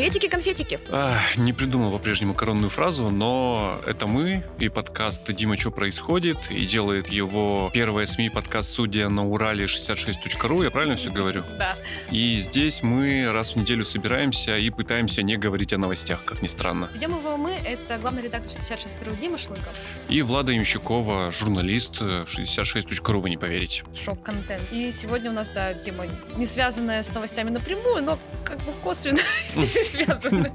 Приветики-конфетики. Не придумал по-прежнему коронную фразу, но это мы и подкаст «Дима, что происходит?» и делает его первая СМИ подкаст «Судья на Урале 66.ru». Я правильно все говорю? Да. И здесь мы раз в неделю собираемся и пытаемся не говорить о новостях, как ни странно. Ведем его мы, это главный редактор 66.ru Дима Шлыков. И Влада Ямщикова, журналист 66.ru, вы не поверите. Шок-контент. И сегодня у нас, да, тема не связанная с новостями напрямую, но как бы косвенно связаны.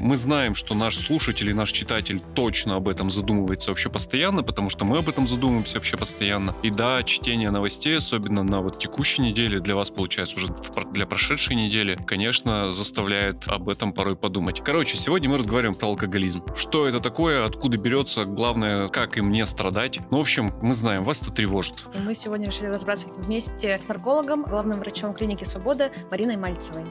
Мы знаем, что наш слушатель и наш читатель точно об этом задумывается вообще постоянно, потому что мы об этом задумываемся вообще постоянно. И да, чтение новостей, особенно на вот текущей неделе, для вас получается уже для прошедшей недели, конечно, заставляет об этом порой подумать. Короче, сегодня мы разговариваем про алкоголизм. Что это такое, откуда берется, главное, как им не страдать. Ну, в общем, мы знаем, вас это тревожит. И мы сегодня решили разобраться вместе с наркологом, главным врачом клиники «Свобода» Мариной Мальцевой.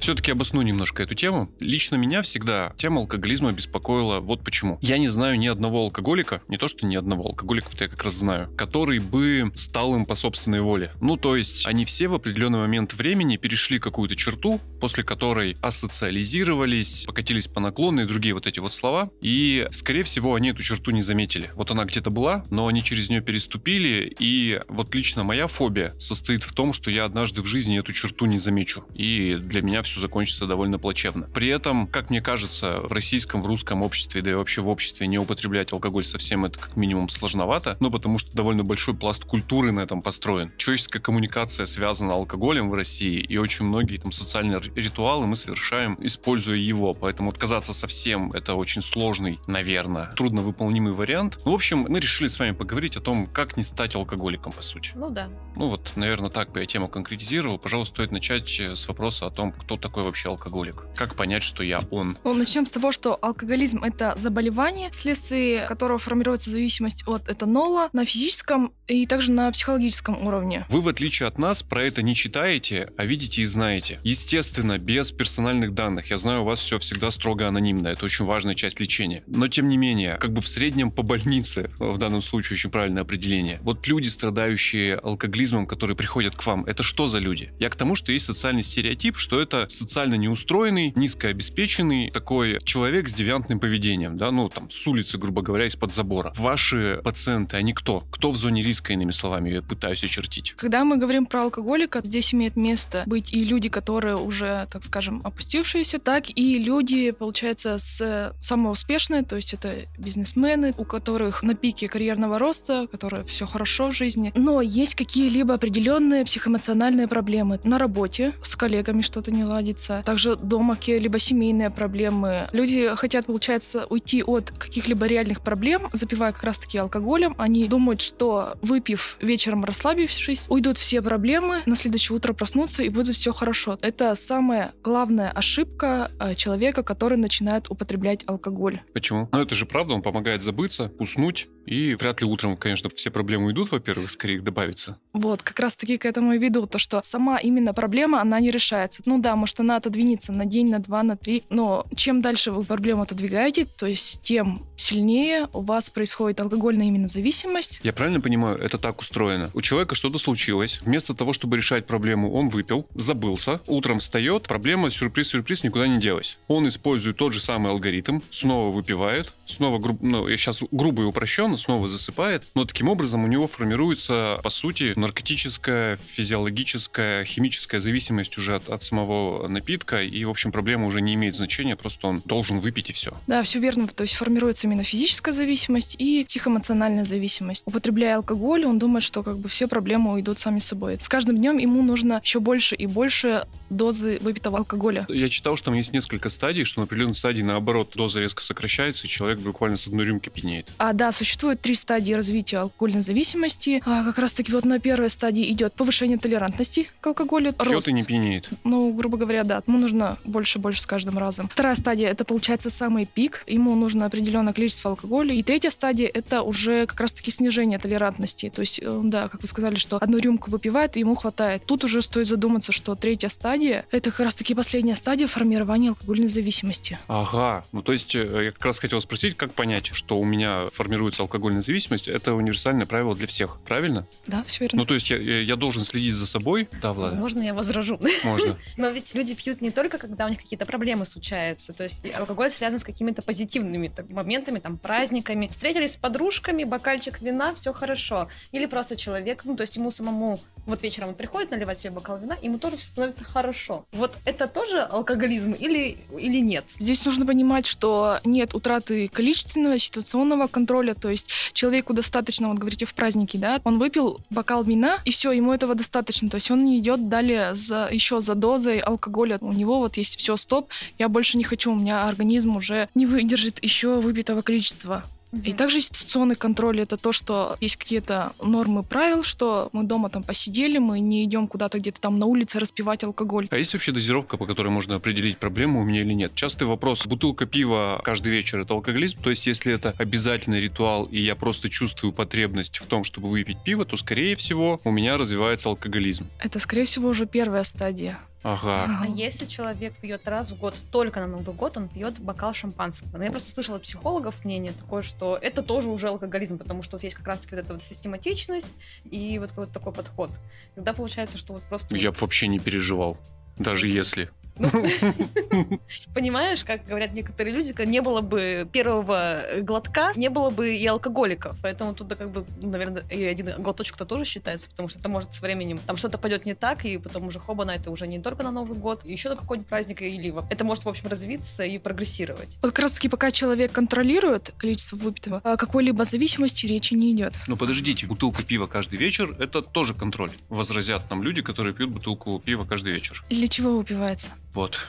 Все-таки обосну немножко эту тему. Лично меня всегда тема алкоголизма беспокоила вот почему. Я не знаю ни одного алкоголика, не то что ни одного алкоголиков-то я как раз знаю, который бы стал им по собственной воле. Ну, то есть они все в определенный момент времени перешли какую-то черту, после которой асоциализировались, покатились по наклону и другие вот эти вот слова. И, скорее всего, они эту черту не заметили. Вот она где-то была, но они через нее переступили. И вот лично моя фобия состоит в том, что я однажды в жизни эту черту не замечу. И для меня все закончится довольно плачевно. При этом, как мне кажется, в российском, в русском обществе, да и вообще в обществе не употреблять алкоголь совсем это как минимум сложновато, ну потому что довольно большой пласт культуры на этом построен. Человеческая коммуникация связана алкоголем в России, и очень многие там социальные ритуалы мы совершаем, используя его, поэтому отказаться совсем это очень сложный, наверное, трудновыполнимый вариант. Ну, в общем, мы решили с вами поговорить о том, как не стать алкоголиком, по сути. Ну да. Ну вот, наверное, так бы я тему конкретизировал. Пожалуйста, стоит начать с вопроса о том, кто такой вообще алкоголик? Как понять, что я он? Ну, начнем с того, что алкоголизм — это заболевание, вследствие которого формируется зависимость от этанола на физическом и также на психологическом уровне. Вы, в отличие от нас, про это не читаете, а видите и знаете. Естественно, без персональных данных. Я знаю, у вас все всегда строго анонимно. Это очень важная часть лечения. Но, тем не менее, как бы в среднем по больнице, в данном случае очень правильное определение. Вот люди, страдающие алкоголизмом, которые приходят к вам, это что за люди? Я к тому, что есть социальный стереотип, что это социально неустроенный, низкообеспеченный такой человек с девиантным поведением, да, ну там с улицы, грубо говоря, из-под забора. Ваши пациенты, они кто? Кто в зоне риска, иными словами, я пытаюсь очертить? Когда мы говорим про алкоголика, здесь имеет место быть и люди, которые уже, так скажем, опустившиеся, так и люди, получается, с самого успешные, то есть это бизнесмены, у которых на пике карьерного роста, которые все хорошо в жизни, но есть какие-либо определенные психоэмоциональные проблемы на работе, с коллегами что-то не ладится, также дома какие-либо семейные проблемы. Люди хотят, получается, уйти от каких-либо реальных проблем, запивая как раз-таки алкоголем. Они думают, что выпив вечером, расслабившись, уйдут все проблемы, на следующее утро проснутся и будет все хорошо. Это самая главная ошибка э, человека, который начинает употреблять алкоголь. Почему? Ну это же правда, он помогает забыться, уснуть, и вряд ли утром, конечно, все проблемы уйдут, во-первых, скорее их добавится. Вот, как раз-таки к этому и веду, то, что сама именно проблема, она не решается. Ну да, может, она отодвинется на день, на два, на три, но чем дальше вы проблему отодвигаете, то есть тем сильнее у вас происходит алкогольная именно зависимость. Я правильно понимаю, это так устроено? У человека что-то случилось, вместо того, чтобы решать проблему, он выпил, забылся, утром встает, проблема, сюрприз-сюрприз, никуда не делась. Он использует тот же самый алгоритм, снова выпивает, снова, груб, ну, я сейчас грубо и упрощенно, снова засыпает, но таким образом у него формируется, по сути, наркотическая, физиологическая, химическая зависимость уже от, от самого напитка, и, в общем, проблема уже не имеет значения, просто он должен выпить и все. Да, все верно, то есть формируется именно физическая зависимость и психоэмоциональная зависимость. Употребляя алкоголь, он думает, что как бы все проблемы уйдут сами собой. С каждым днем ему нужно еще больше и больше дозы выпитого алкоголя. Я читал, что там есть несколько стадий, что на определенной стадии, наоборот, доза резко сокращается, и человек буквально с одной рюмки пьянеет. А, да, существует три стадии развития алкогольной зависимости. А, как раз-таки вот на первой стадии идет повышение толерантности к алкоголю. Пьет рост. и не пьянеет. Ну, грубо говоря, да. Ему нужно больше-больше с каждым разом. Вторая стадия — это, получается, самый пик. Ему нужно определенное количество алкоголя. И третья стадия — это уже как раз-таки снижение толерантности. То есть, э, да, как вы сказали, что одну рюмку выпивает, и ему хватает. Тут уже стоит задуматься, что третья стадия — это как раз-таки последняя стадия формирования алкогольной зависимости. Ага. Ну, то есть, э, я как раз хотел спросить, как понять, что у меня формируется алкогольная зависимость, это универсальное правило для всех, правильно? Да, все верно. Ну, то есть я, я должен следить за собой. Да, Влада, Можно я возражу? можно. Но ведь люди пьют не только, когда у них какие-то проблемы случаются. То есть алкоголь связан с какими-то позитивными моментами, там, праздниками. Встретились с подружками, бокальчик вина, все хорошо. Или просто человек, ну, то есть ему самому вот вечером он приходит наливать себе бокал вина, ему тоже всё становится хорошо. Вот это тоже алкоголизм или, или нет? Здесь нужно понимать, что нет утраты количественного, ситуационного контроля, то есть человеку достаточно, вот говорите, в празднике, да, он выпил бокал вина, и все, ему этого достаточно, то есть он не идет далее за, еще за дозой алкоголя, у него вот есть все, стоп, я больше не хочу, у меня организм уже не выдержит еще выпитого количества. И также ситуационный контроль это то, что есть какие-то нормы правил, что мы дома там посидели, мы не идем куда-то где-то там на улице распивать алкоголь. А есть вообще дозировка, по которой можно определить, проблему у меня или нет? Частый вопрос. Бутылка пива каждый вечер – это алкоголизм? То есть, если это обязательный ритуал, и я просто чувствую потребность в том, чтобы выпить пиво, то, скорее всего, у меня развивается алкоголизм. Это, скорее всего, уже первая стадия. Ага. А если человек пьет раз в год, только на Новый год, он пьет бокал шампанского. Но я просто слышала от психологов мнение такое, что это тоже уже алкоголизм, потому что вот есть как раз-таки вот эта вот систематичность и вот какой-то такой подход. Тогда получается, что вот просто... Я бы вообще не переживал. Даже если. Ну, Понимаешь, как говорят некоторые люди, как не было бы первого глотка, не было бы и алкоголиков. Поэтому тут, да, как бы, ну, наверное, и один глоточек-то тоже считается, потому что это может со временем, там что-то пойдет не так, и потом уже хобана, это уже не только на Новый год, еще на какой-нибудь праздник, или это может, в общем, развиться и прогрессировать. Вот как раз таки, пока человек контролирует количество выпитого, о какой-либо зависимости речи не идет. Ну подождите, бутылка пива каждый вечер – это тоже контроль. Возразят нам люди, которые пьют бутылку пива каждый вечер. Для чего выпивается? Вот.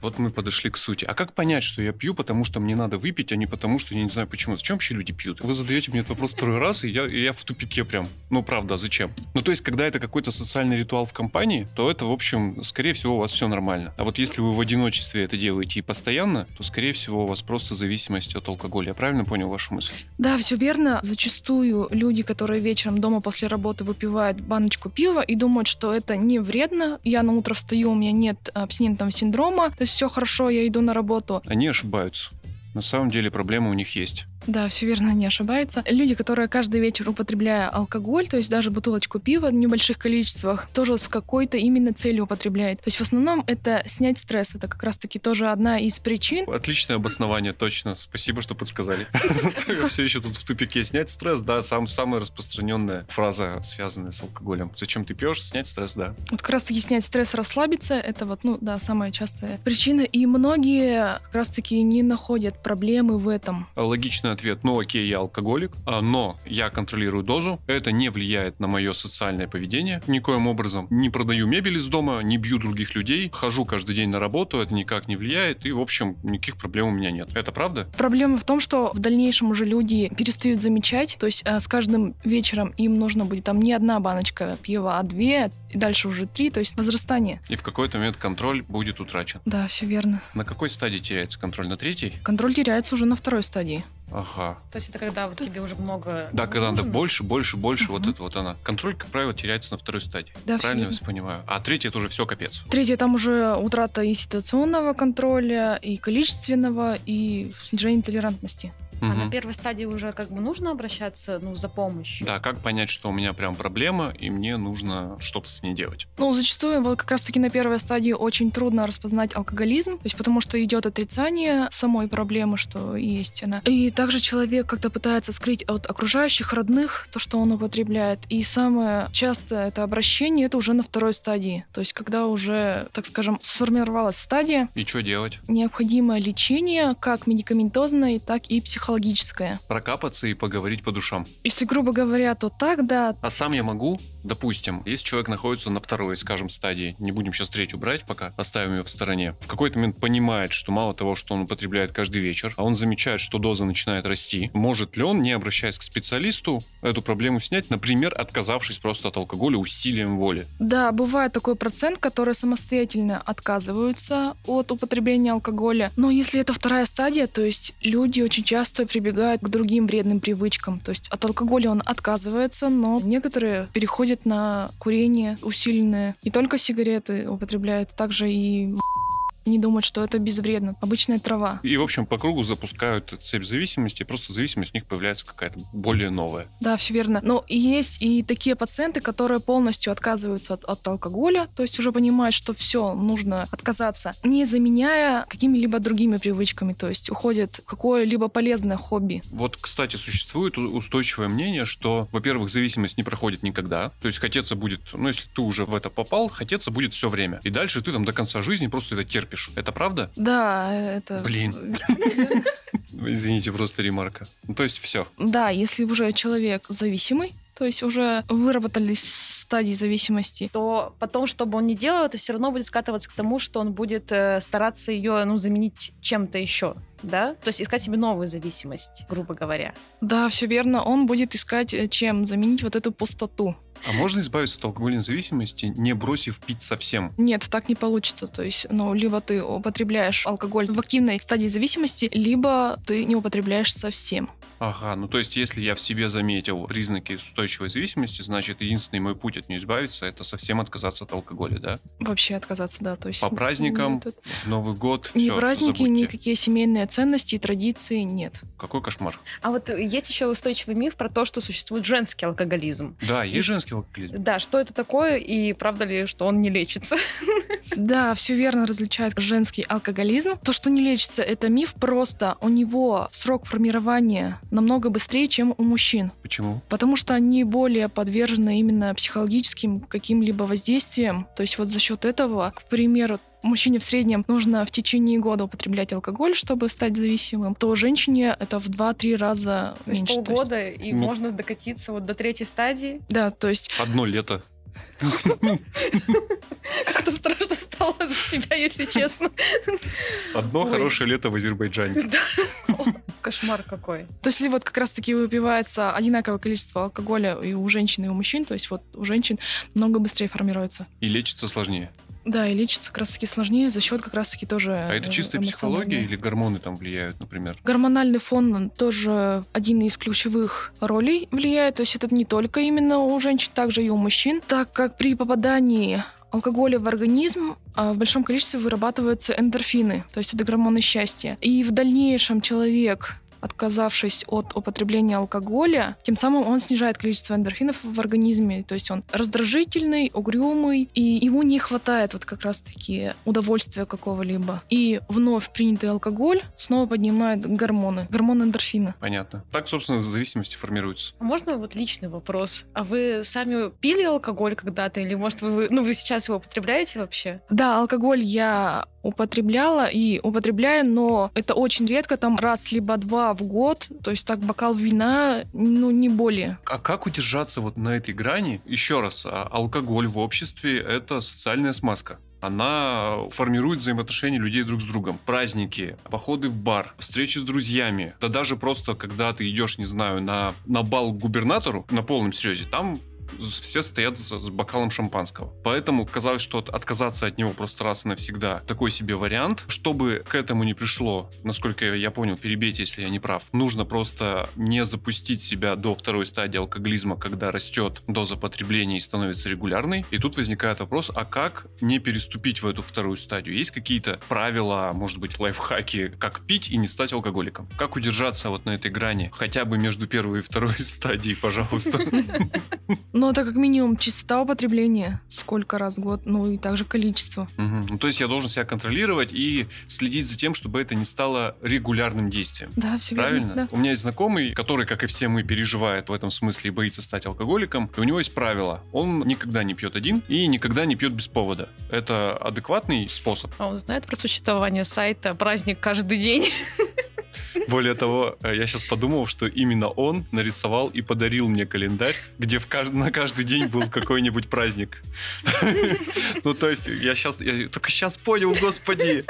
Вот мы подошли к сути. А как понять, что я пью, потому что мне надо выпить, а не потому, что я не знаю почему? Зачем вообще люди пьют? Вы задаете мне этот вопрос второй раз, и я, и я в тупике прям. Ну, правда, а зачем? Ну, то есть, когда это какой-то социальный ритуал в компании, то это, в общем, скорее всего, у вас все нормально. А вот если вы в одиночестве это делаете и постоянно, то, скорее всего, у вас просто зависимость от алкоголя. Я правильно понял вашу мысль? Да, все верно. Зачастую люди, которые вечером дома после работы выпивают баночку пива и думают, что это не вредно. Я на утро встаю, у меня нет абстинентного синдрома, то есть все хорошо, я иду на работу. Они ошибаются. На самом деле проблема у них есть. Да, все верно, не ошибается. Люди, которые каждый вечер употребляя алкоголь, то есть даже бутылочку пива в небольших количествах, тоже с какой-то именно целью употребляют. То есть в основном это снять стресс. Это как раз-таки тоже одна из причин. Отличное обоснование, точно. Спасибо, что подсказали. Все еще тут в тупике. Снять стресс, да, сам, самая распространенная фраза, связанная с алкоголем. Зачем ты пьешь? Снять стресс, да. Вот как раз-таки снять стресс, расслабиться, это вот, ну да, самая частая причина. И многие как раз-таки не находят проблемы в этом. Логичный ответ, ну окей, я алкоголик, а, но я контролирую дозу, это не влияет на мое социальное поведение никоим образом. Не продаю мебель из дома, не бью других людей, хожу каждый день на работу, это никак не влияет, и, в общем, никаких проблем у меня нет. Это правда? Проблема в том, что в дальнейшем уже люди перестают замечать, то есть э, с каждым вечером им нужно будет там не одна баночка пива, а две, и дальше уже три, то есть возрастание. И в какой-то момент контроль будет утрачен. Да, все верно. На какой стадии теряется контроль? На третьей? Контроль теряется уже на второй стадии. Ага. То есть это когда вот тебе уже много... Да, когда надо больше, больше, больше, вот Мгм. это вот она. Контроль, как правило, теряется на второй стадии. Да, Правильно я вас понимаю? А третья это уже все капец. Третье, там уже утрата и ситуационного контроля, и количественного, и снижение толерантности. А Мгм. на первой стадии уже как бы нужно обращаться, ну, за помощью. Да, как понять, что у меня прям проблема, и мне нужно что-то с ней делать? Ну, зачастую вот как раз-таки на первой стадии очень трудно распознать алкоголизм, то есть потому что идет отрицание самой проблемы, что есть она. И также человек как-то пытается скрыть от окружающих, родных, то, что он употребляет. И самое частое это обращение, это уже на второй стадии. То есть когда уже, так скажем, сформировалась стадия, И что делать? необходимое лечение, как медикаментозное, так и психологическое. Прокапаться и поговорить по душам. Если грубо говоря, то так, да, А сам я могу, допустим, если человек находится на второй, скажем, стадии, не будем сейчас третью брать пока, оставим ее в стороне, в какой-то момент понимает, что мало того, что он употребляет каждый вечер, а он замечает, что доза начинает расти, может ли он, не обращаясь к специалисту, эту проблему снять, например, отказавшись просто от алкоголя усилием воли? Да, бывает такой процент, которые самостоятельно отказываются от употребления алкоголя. Но если это вторая стадия, то есть люди очень часто прибегают к другим вредным привычкам. То есть от алкоголя он отказывается, но некоторые переходят на курение усиленное. Не только сигареты употребляют, также и они думают, что это безвредно. Обычная трава. И, в общем, по кругу запускают цепь зависимости, просто зависимость у них появляется какая-то более новая. Да, все верно. Но есть и такие пациенты, которые полностью отказываются от, от алкоголя, то есть уже понимают, что все, нужно отказаться, не заменяя какими-либо другими привычками, то есть уходит какое-либо полезное хобби. Вот, кстати, существует устойчивое мнение, что, во-первых, зависимость не проходит никогда. То есть хотеться будет, ну, если ты уже в это попал, хотеться будет все время. И дальше ты там до конца жизни просто это терпишь. Это правда? Да, это... Блин. Извините, просто ремарка. Ну, то есть все. Да, если уже человек зависимый, то есть уже выработались стадии зависимости, то потом, что бы он ни делал, это все равно будет скатываться к тому, что он будет э, стараться ее ну, заменить чем-то еще. Да? То есть искать себе новую зависимость, грубо говоря. да, все верно, он будет искать, э, чем заменить вот эту пустоту. А можно избавиться от алкогольной зависимости, не бросив пить совсем? Нет, так не получится. То есть, ну, либо ты употребляешь алкоголь в активной стадии зависимости, либо ты не употребляешь совсем. Ага, ну то есть если я в себе заметил признаки устойчивой зависимости, значит единственный мой путь от нее избавиться это совсем отказаться от алкоголя, да? Вообще отказаться, да. То есть По праздникам, нет, это- Новый год, ни все, праздники, никакие семейные ценности и традиции нет. Какой кошмар. А вот есть еще устойчивый миф про то, что существует женский алкоголизм. Да, есть женский алкоголизм. Да, что это такое и правда ли, что он не лечится? Да, все верно различает женский алкоголизм. То, что не лечится, это миф, просто у него срок формирования намного быстрее, чем у мужчин. Почему? Потому что они более подвержены именно психологическим каким-либо воздействиям. То есть вот за счет этого, к примеру, мужчине в среднем нужно в течение года употреблять алкоголь, чтобы стать зависимым, то женщине это в 2-3 раза То есть меньше. То есть- полгода, и ну- можно докатиться вот до третьей стадии. да, то есть Одно лето. Как-то страшно стало за себя, если честно. Одно Ой. хорошее лето в Азербайджане. Да. О, Кошмар какой. То есть, если вот как раз-таки выпивается одинаковое количество алкоголя и у женщин, и у мужчин, то есть вот у женщин намного быстрее формируется. И лечится сложнее. Да, и лечится как раз-таки сложнее за счет как раз-таки тоже А это э, чистая психология или гормоны там влияют, например? Гормональный фон тоже один из ключевых ролей влияет, то есть это не только именно у женщин, также и у мужчин, так как при попадании алкоголя в организм а, в большом количестве вырабатываются эндорфины, то есть это гормоны счастья. И в дальнейшем человек отказавшись от употребления алкоголя, тем самым он снижает количество эндорфинов в организме, то есть он раздражительный, угрюмый, и ему не хватает вот как раз-таки удовольствия какого-либо. И вновь принятый алкоголь снова поднимает гормоны, гормоны эндорфина. Понятно. Так, собственно, зависимости формируются. А можно вот личный вопрос? А вы сами пили алкоголь когда-то? Или, может, вы, ну, вы сейчас его употребляете вообще? Да, алкоголь я употребляла и употребляю, но это очень редко, там раз либо два в год, то есть так бокал вина, ну не более. А как удержаться вот на этой грани? Еще раз, а, алкоголь в обществе – это социальная смазка. Она формирует взаимоотношения людей друг с другом. Праздники, походы в бар, встречи с друзьями. Да даже просто, когда ты идешь, не знаю, на, на бал к губернатору, на полном серьезе, там все стоят с, с бокалом шампанского. Поэтому казалось, что от- отказаться от него просто раз и навсегда такой себе вариант. Чтобы к этому не пришло, насколько я понял, перебейте, если я не прав, нужно просто не запустить себя до второй стадии алкоголизма, когда растет доза потребления и становится регулярной. И тут возникает вопрос, а как не переступить в эту вторую стадию? Есть какие-то правила, может быть, лайфхаки, как пить и не стать алкоголиком? Как удержаться вот на этой грани? Хотя бы между первой и второй стадией, пожалуйста. Но это как минимум частота употребления, сколько раз в год, ну и также количество. Мгм. Ну, то есть я должен себя контролировать и следить за тем, чтобы это не стало регулярным действием. Да, все Правильно? верно. Да. У меня есть знакомый, который, как и все мы, переживает в этом смысле и боится стать алкоголиком. И у него есть правило. Он никогда не пьет один и никогда не пьет без повода. Это адекватный способ. А он знает про существование сайта «Праздник каждый день». Более того, э, я сейчас подумал, что именно он нарисовал и подарил мне календарь, где в кажд- на каждый день был какой-нибудь праздник. Ну, то есть, я сейчас, я только сейчас понял, господи,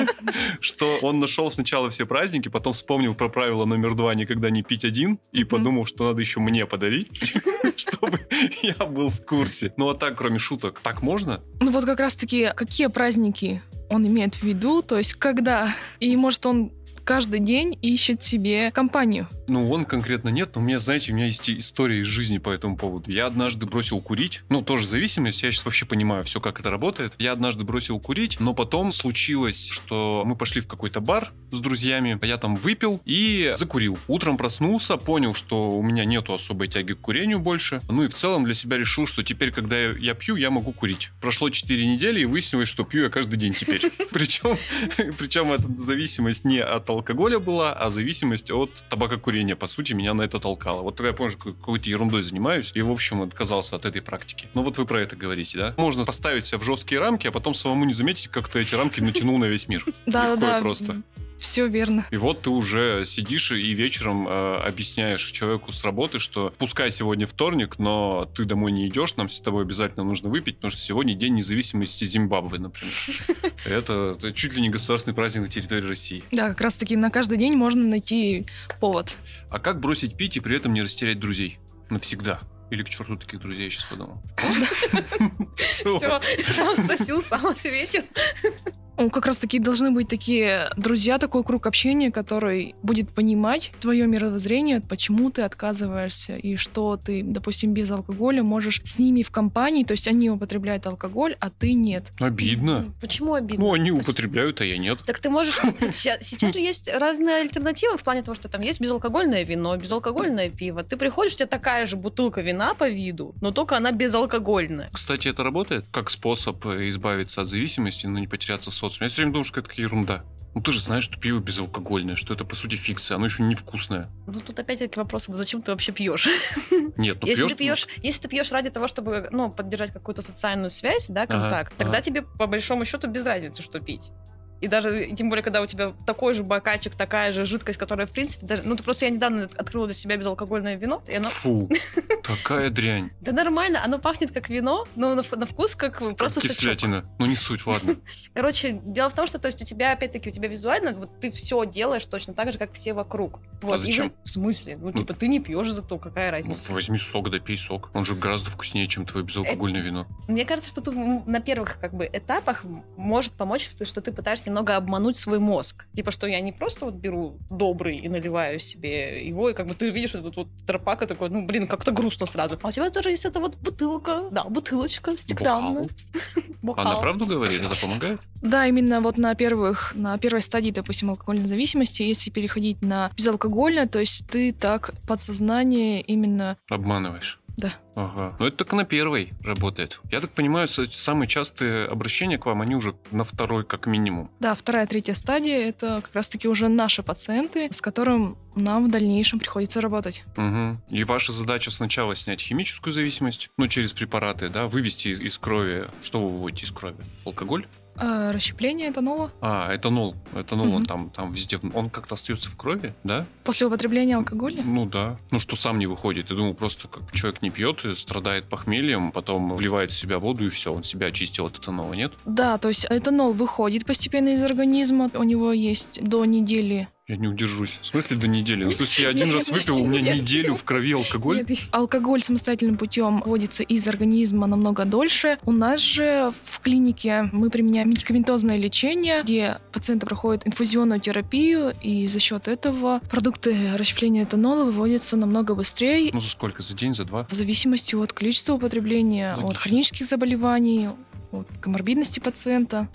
что он нашел сначала все праздники, потом вспомнил про правило номер два никогда не пить один, и подумал, что надо еще мне подарить, чтобы я был в курсе. Ну, а так, кроме шуток, так можно? Ну вот как раз-таки, какие праздники он имеет в виду, то есть когда. И может он каждый день ищет себе компанию. Ну, он конкретно нет, но у меня, знаете, у меня есть история из жизни по этому поводу. Я однажды бросил курить. Ну, тоже зависимость. Я сейчас вообще понимаю все, как это работает. Я однажды бросил курить, но потом случилось, что мы пошли в какой-то бар с друзьями. Я там выпил и закурил. Утром проснулся, понял, что у меня нету особой тяги к курению больше. Ну и в целом для себя решил, что теперь, когда я, пью, я могу курить. Прошло 4 недели и выяснилось, что пью я каждый день теперь. Причем, причем эта зависимость не от алкоголя была, а зависимость от табакокурения. По сути, меня на это толкало. Вот тогда я что какой-то ерундой занимаюсь и, в общем, отказался от этой практики. Ну вот вы про это говорите, да? Можно поставить себя в жесткие рамки, а потом самому не заметить, как ты эти рамки натянул на весь мир. Да, да, просто. Все верно. И вот ты уже сидишь и вечером э, объясняешь человеку с работы, что пускай сегодня вторник, но ты домой не идешь, нам с тобой обязательно нужно выпить, потому что сегодня день независимости Зимбабве, например. Это, чуть ли не государственный праздник на территории России. Да, как раз таки на каждый день можно найти повод. А как бросить пить и при этом не растерять друзей? Навсегда. Или к черту таких друзей, я сейчас подумал. Все, сам спросил, сам ответил. Как раз таки должны быть такие друзья, такой круг общения, который будет понимать твое мировоззрение, почему ты отказываешься, и что ты, допустим, без алкоголя можешь с ними в компании, то есть они употребляют алкоголь, а ты нет. Обидно. Почему обидно? Ну, они употребляют, а я нет. Так ты можешь... Сейчас, же есть разные альтернативы в плане того, что там есть безалкогольное вино, безалкогольное пиво. Ты приходишь, у тебя такая же бутылка вина по виду, но только она безалкогольная. Кстати, это работает как способ избавиться от зависимости, но не потеряться в социуме. Я все время думаю, что это какая ерунда. Ну ты же знаешь, что пиво безалкогольное, что это по сути фикция, оно еще невкусное. Ну тут опять-таки вопрос, зачем ты вообще пьешь? Нет, ну если пьешь... ты пьешь, если ты пьешь ради того, чтобы ну поддержать какую-то социальную связь, да, Ага, контакт, тогда ага. тебе по большому счету без разницы, что пить. И даже, и тем более, когда у тебя такой же бокальчик, такая же жидкость, которая, в принципе, даже... Ну, ты просто я недавно открыла для себя безалкогольное вино, и оно... Фу, такая дрянь. Да нормально, оно пахнет как вино, но на, вкус как просто сачок. кислятина. Ну не суть, ладно. Короче, дело в том, что то есть у тебя, опять-таки, у тебя визуально, вот ты все делаешь точно так же, как все вокруг. Вот, А зачем? вы- в смысле? Ну, типа, ты не пьешь зато, какая Ну, разница? возьми сок, да пей сок. Он же гораздо вкуснее, чем твое безалкогольное вино. Мне кажется, что тут на первых как бы этапах может помочь, то, что ты пытаешься немного обмануть свой мозг. Типа, что я не просто вот беру добрый и наливаю себе его, и как бы ты видишь этот вот тропак и такой, ну, блин, как-то грустно сразу. А у тебя тоже есть эта вот бутылка, да, бутылочка стеклянная. Бокал. Она правду говорит? Это помогает? Да, именно вот на первых, на первой стадии, допустим, алкогольной зависимости, если переходить на безалкогольное, то есть ты так подсознание именно Обманываешь. Да. Ага. Но это только на первой работает. Я так понимаю, самые частые обращения к вам, они уже на второй как минимум. Да, вторая, третья стадия — это как раз-таки уже наши пациенты, с которым нам в дальнейшем приходится работать. Угу. И ваша задача сначала снять химическую зависимость, ну, через препараты, да, вывести из, из крови. Что вы выводите из крови? Алкоголь? А расщепление этанола А, этанол. Этанол, он Мгм. там, там везде. Он как-то остается в крови, да? после употребления алкоголя? Ну да. Ну что сам не выходит. Я думал, просто как человек не пьет, страдает похмельем, потом вливает в себя воду и все, он себя очистил от этанола, нет? Да, то есть этанол выходит постепенно из организма, у него есть до недели Я не удержусь. В смысле до недели? Ну, то есть я один раз выпил, у меня неделю в крови алкоголь. Нет, алкоголь самостоятельным путем вводится из организма намного дольше. У нас же в клинике мы применяем медикаментозное лечение, где пациенты проходят инфузионную терапию, и за счет этого продукты расщепления этанола выводятся намного быстрее. Ну за сколько? За день, за два? В зависимости от количества употребления, от Логично. хронических заболеваний, от коморбидности пациента,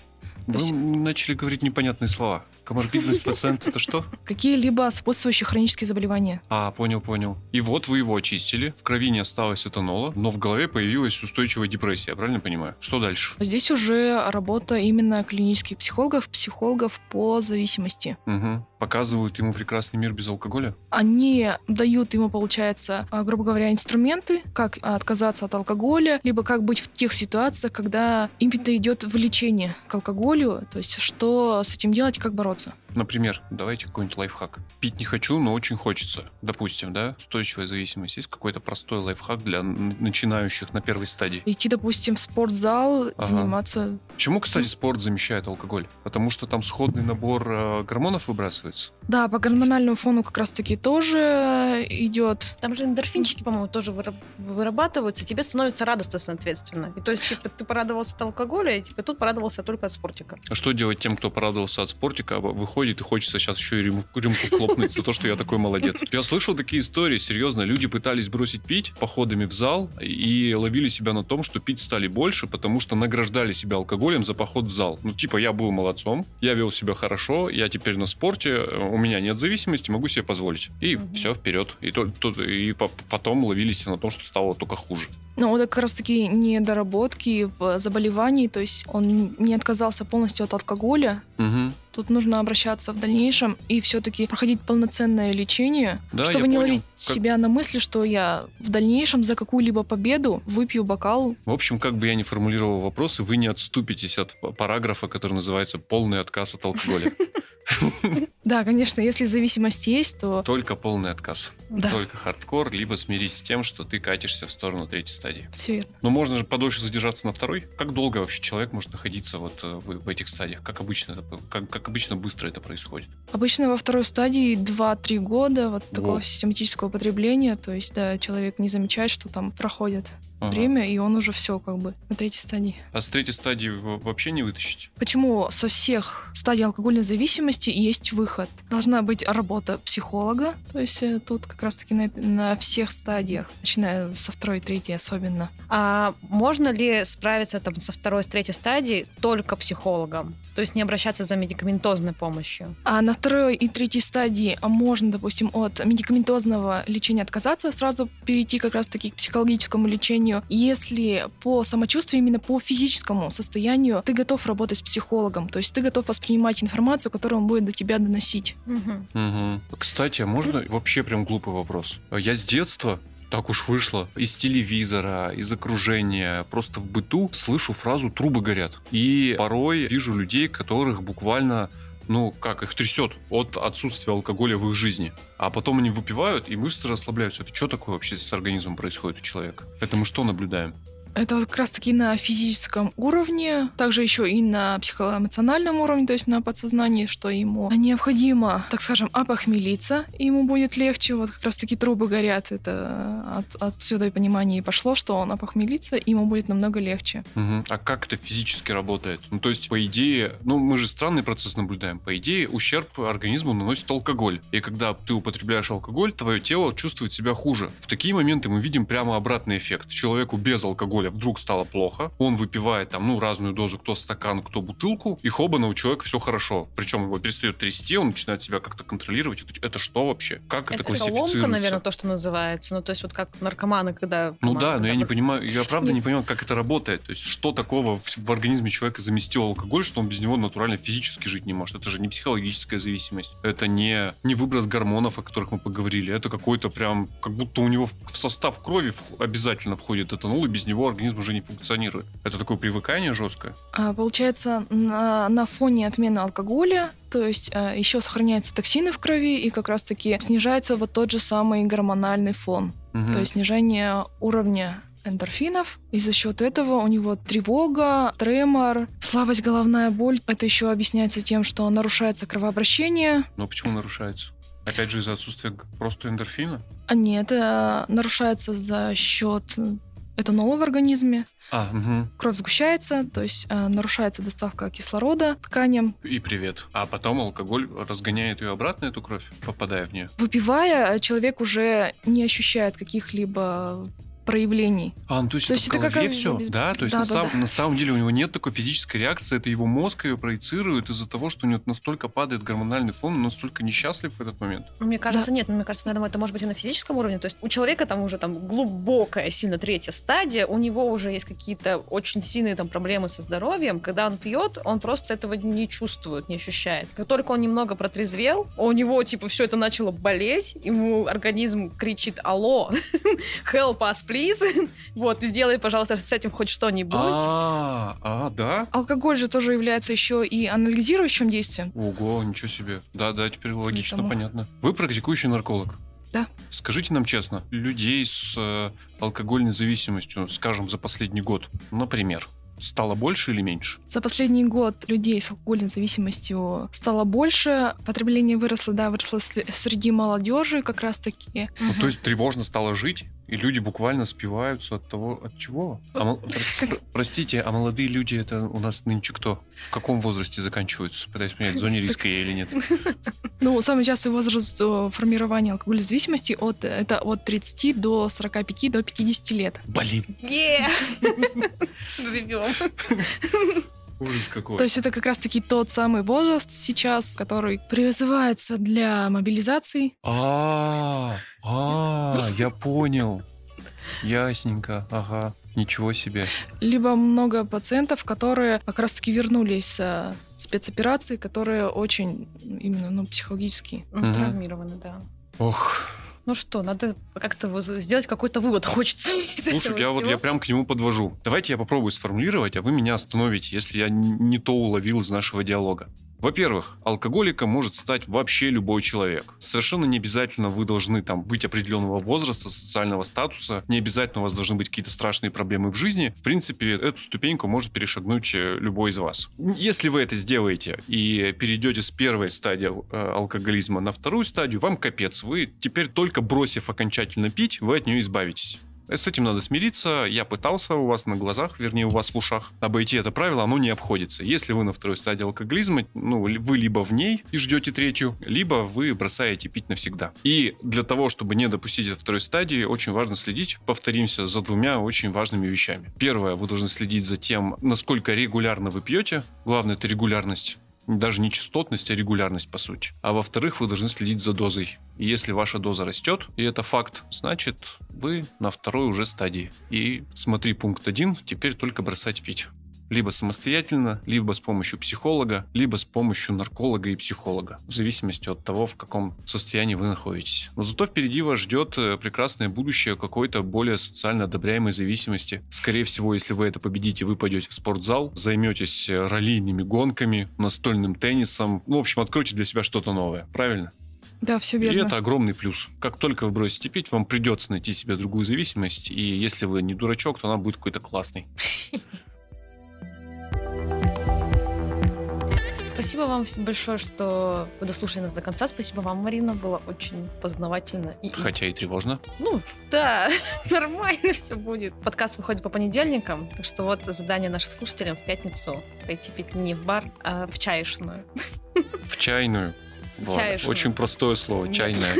Вы есть- начали говорить непонятные слова. Коморбидность пациента это что? какие-либо сопутствующие хронические заболевания. А, понял, понял. И вот вы его очистили, в крови не осталось этанола, но в голове появилась устойчивая депрессия, правильно понимаю? Что дальше? Здесь уже работа именно клинических психологов, психологов по зависимости. Угу. Показывают ему прекрасный мир без алкоголя? Они дают ему, получается, а, грубо говоря, инструменты, как отказаться от алкоголя, либо как быть в тех ситуациях, когда именно идет влечение к алкоголю, то есть что с этим делать, как бороться. Например, давайте какой-нибудь лайфхак. Пить не хочу, но очень хочется. Допустим, да, устойчивая зависимость. Есть какой-то простой лайфхак для начинающих на первой стадии? Идти, допустим, в спортзал, Ага. заниматься. Почему, кстати, спорт замещает алкоголь? Потому что там сходный набор э, гормонов выбрасывается? Становится. Да, по гормональному фону как раз-таки тоже идет. Там же эндорфинчики, по-моему, тоже выраб- вырабатываются, тебе становится радостно, соответственно. И то есть, типа, ты порадовался от алкоголя, и типа тут порадовался только от спортика. А что делать тем, кто порадовался от спортика, а выходит и хочется сейчас еще и рюмку, рюмку хлопнуть за то, что я такой молодец? Я слышал такие истории, серьезно, люди пытались бросить пить походами в зал и ловили себя на том, что пить стали больше, потому что награждали себя алкоголем за поход в зал. Ну, типа, я был молодцом, я вел себя хорошо, я теперь на спорте, у меня нет зависимости, могу себе позволить. И Мгм. все, вперед. И, то, то- и по- потом ловились на том, что стало только хуже. Ну, вот как раз-таки недоработки в заболевании, то есть он не отказался полностью от алкоголя. Мгм. Тут нужно обращаться в дальнейшем и все-таки проходить полноценное лечение, Да, чтобы не понял. ловить Как- себя на мысли, что я в дальнейшем за какую-либо победу выпью бокал. В общем, как бы я ни формулировал вопросы, вы не отступитесь от параграфа, который называется «Полный отказ от алкоголя». Да, конечно, если зависимость есть, то Только полный отказ. да, Только хардкор, либо смирись с тем, что ты катишься в сторону третьей стадии. все верно. Но можно же подольше задержаться на второй. Как долго вообще человек может находиться вот э, в, в этих стадиях? Как обычно, это, как, как обычно быстро это происходит? Обычно во второй стадии 2-3 года вот такого Воу. систематического потребления, то есть да, человек не замечает, что там проходит Ага. время, и он уже все как бы на третьей стадии. А с третьей стадии вообще не вытащить? Почему со всех стадий алкогольной зависимости есть выход? Должна быть работа психолога, то есть э, тут как раз-таки на, на всех стадиях, начиная со второй, третьей особенно. А можно ли справиться там со второй, с третьей стадии только психологом? То есть не обращаться за медикаментозной помощью? А на второй и третьей стадии а можно, допустим, от медикаментозного лечения отказаться, сразу перейти как раз-таки к психологическому лечению. Если по самочувствию, именно по физическому состоянию, ты готов работать с психологом, то есть ты готов воспринимать информацию, которую он будет до тебя доносить. Мгм. Мгм. Кстати, а можно вообще прям глупый вопрос? Я с детства так уж вышло. Из телевизора, из окружения, просто в быту слышу фразу «трубы горят». И порой вижу людей, которых буквально ну, как их трясет от отсутствия алкоголя в их жизни. А потом они выпивают, и мышцы расслабляются. Это что такое вообще с организмом происходит у человека? Это мы что наблюдаем? Это как раз-таки на физическом уровне, также еще и на психоэмоциональном уровне, то есть на подсознании, что ему необходимо, так скажем, опохмелиться, и ему будет легче. Вот как раз-таки трубы горят, это от, отсюда и понимание и пошло, что он опохмелится, и ему будет намного легче. Мгм. А как это физически работает? Ну, то есть, по идее, ну, мы же странный процесс наблюдаем. По идее, ущерб организму наносит алкоголь. И когда ты употребляешь алкоголь, твое тело чувствует себя хуже. В такие моменты мы видим прямо обратный эффект. Человеку без алкоголя вдруг стало плохо. Он выпивает там, ну, разную дозу, кто стакан, кто бутылку. И хобана у человека все хорошо. Причем его перестает трясти, он начинает себя как-то контролировать. Это, это что вообще? Как это, Это классифицируется? ломка, наверное, то, что называется. Ну, то есть вот как наркоманы, когда... Ну да, но я не понимаю, я правда не понимаю, как это работает. То есть, что такого в, в организме человека заместил алкоголь, что он без него натурально физически жить не может. Это же не психологическая зависимость. Это не, не выброс гормонов, о которых мы поговорили. Это какой-то прям, как будто у него в в состав крови в- обязательно входит этанол, и без него организм уже не функционирует. Это такое привыкание жесткое. А, получается, на, на фоне отмены алкоголя, то есть еще сохраняются токсины в крови, и как раз-таки снижается вот тот же самый гормональный фон. Мгм. То есть снижение уровня эндорфинов. И за счет этого у него тревога, тремор, слабость, головная боль. Это еще объясняется тем, что нарушается кровообращение. Но почему нарушается? Опять же, из-за отсутствия просто эндорфина? А нет, это нарушается за счет этанола в организме. А, мгм. Кровь сгущается, то есть э, нарушается доставка кислорода тканям. И привет. А потом алкоголь разгоняет ее обратно, эту кровь, попадая в нее. Выпивая, человек уже не ощущает каких-либо проявлений. А, ну то есть То это есть в это как голове все, без- да? То есть Да, на, да, сам- да. на самом деле у него нет такой физической реакции, это его мозг ее проецирует из-за того, что у него настолько падает гормональный фон, он настолько несчастлив в этот момент. Мне кажется, нет, мне кажется, наверное, это может быть и на физическом уровне. То есть у человека там уже там глубокая, сильно третья стадия, у него уже есть какие-то очень сильные там проблемы со здоровьем. Когда он пьет, он просто этого не чувствует, не ощущает. Как только он немного протрезвел, у него типа все это начало болеть, ему организм кричит «Алло, help us, please!» Вот, сделай, пожалуйста, с этим хоть что-нибудь. А, а, да? Алкоголь же тоже является еще и анализирующим действием. Ого, ничего себе. Да, да, теперь логично, Поэтому- понятно. Вы практикующий нарколог. Да. Скажите нам честно, людей с э, алкогольной зависимостью, скажем, за последний год, например, стало больше или меньше? За последний год людей с алкогольной зависимостью стало больше, потребление выросло, да, выросло с- среди молодежи как раз-таки. Ну, то есть тревожно стало жить, и люди буквально спиваются от того, от чего? А простите, а молодые люди это у нас нынче кто? В каком возрасте заканчиваются? Пытаюсь понять, в зоне риска я или нет. Ну, самый частый возраст э, формирования алкогольной зависимости от, это от 30 до 45 до 50 лет. Блин, Е! Ужас какой. То есть это как раз-таки тот самый возраст сейчас, который призывается для мобилизации. А, а, я понял. Ясненько, ага. Ничего себе. Либо много пациентов, которые как раз-таки вернулись с э, спецоперации, которые очень м, именно ну, психологически. Ну, Мгм. Травмированы, да. Ох, Ну что, надо как-то сделать какой-то вывод хочется. слушай, я вот я прям к нему подвожу. Давайте я попробую сформулировать, а вы меня остановите, если я не то уловил из нашего диалога. Во-первых, алкоголиком может стать вообще любой человек. Совершенно не обязательно вы должны там быть определенного возраста, социального статуса, не обязательно у вас должны быть какие-то страшные проблемы в жизни. В принципе, эту ступеньку может перешагнуть э, любой из вас. Если вы это сделаете и перейдете с первой стадии э, алкоголизма на вторую стадию, вам капец. Вы теперь только бросив окончательно пить, вы от нее избавитесь. С этим надо смириться. Я пытался у вас на глазах, вернее, у вас в ушах, обойти это правило, оно не обходится. Если вы на второй стадии алкоголизма, ну, вы либо в ней и ждете третью, либо вы бросаете пить навсегда. И для того, чтобы не допустить этой второй стадии, очень важно следить, повторимся, за двумя очень важными вещами. Первое, вы должны следить за тем, насколько регулярно вы пьете. Главное, это регулярность даже не частотность, а регулярность, по сути. А во-вторых, вы должны следить за дозой. И если ваша доза растет, и это факт, значит, вы на второй уже стадии. И смотри пункт один, теперь только бросать пить. Либо самостоятельно, либо с помощью психолога, либо с помощью нарколога и психолога. В зависимости от того, в каком состоянии вы находитесь. Но зато впереди вас ждет э, прекрасное будущее какой-то более социально одобряемой зависимости. Скорее всего, если вы это победите, вы пойдете в спортзал, займетесь э, раллийными гонками, настольным теннисом. Ну, в общем, откройте для себя что-то новое. Правильно? Да, все И верно. это огромный плюс. Как только вы бросите пить, вам придется найти себе другую зависимость. И если вы не дурачок, то она будет какой-то классной. Спасибо вам большое, что вы дослушали нас до конца. Спасибо вам, Марина. Было очень познавательно. И, Хотя и тревожно. Ну, да, нормально все будет. Подкаст выходит по понедельникам, так что вот задание наших слушателям в пятницу пойти пить не в бар, а в чаешную. В чайную. Вот. чаешную. Очень простое слово. Чайная.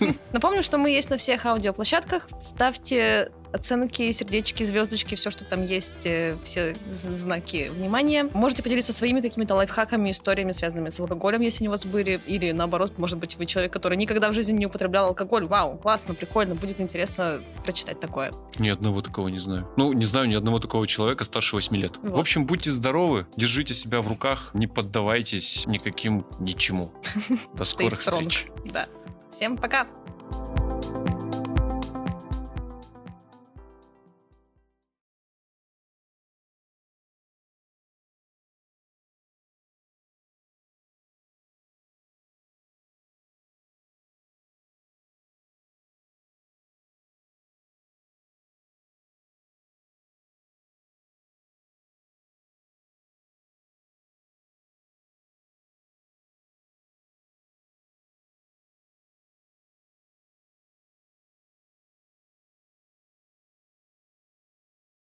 Напомню, что мы есть на всех аудиоплощадках. Ставьте оценки, сердечки, звездочки, все, что там есть, э, все знаки внимания. Можете поделиться своими какими-то лайфхаками, историями, связанными с алкоголем, если они у вас были. Или наоборот, может быть, вы человек, который никогда в жизни не употреблял алкоголь. Вау, классно, прикольно, будет интересно прочитать такое. Ни одного такого не знаю. Ну, не знаю ни одного такого человека старше 8 лет. Вот. В общем, будьте здоровы, держите себя в руках, не поддавайтесь никаким ничему. До скорых встреч. Да. Всем пока!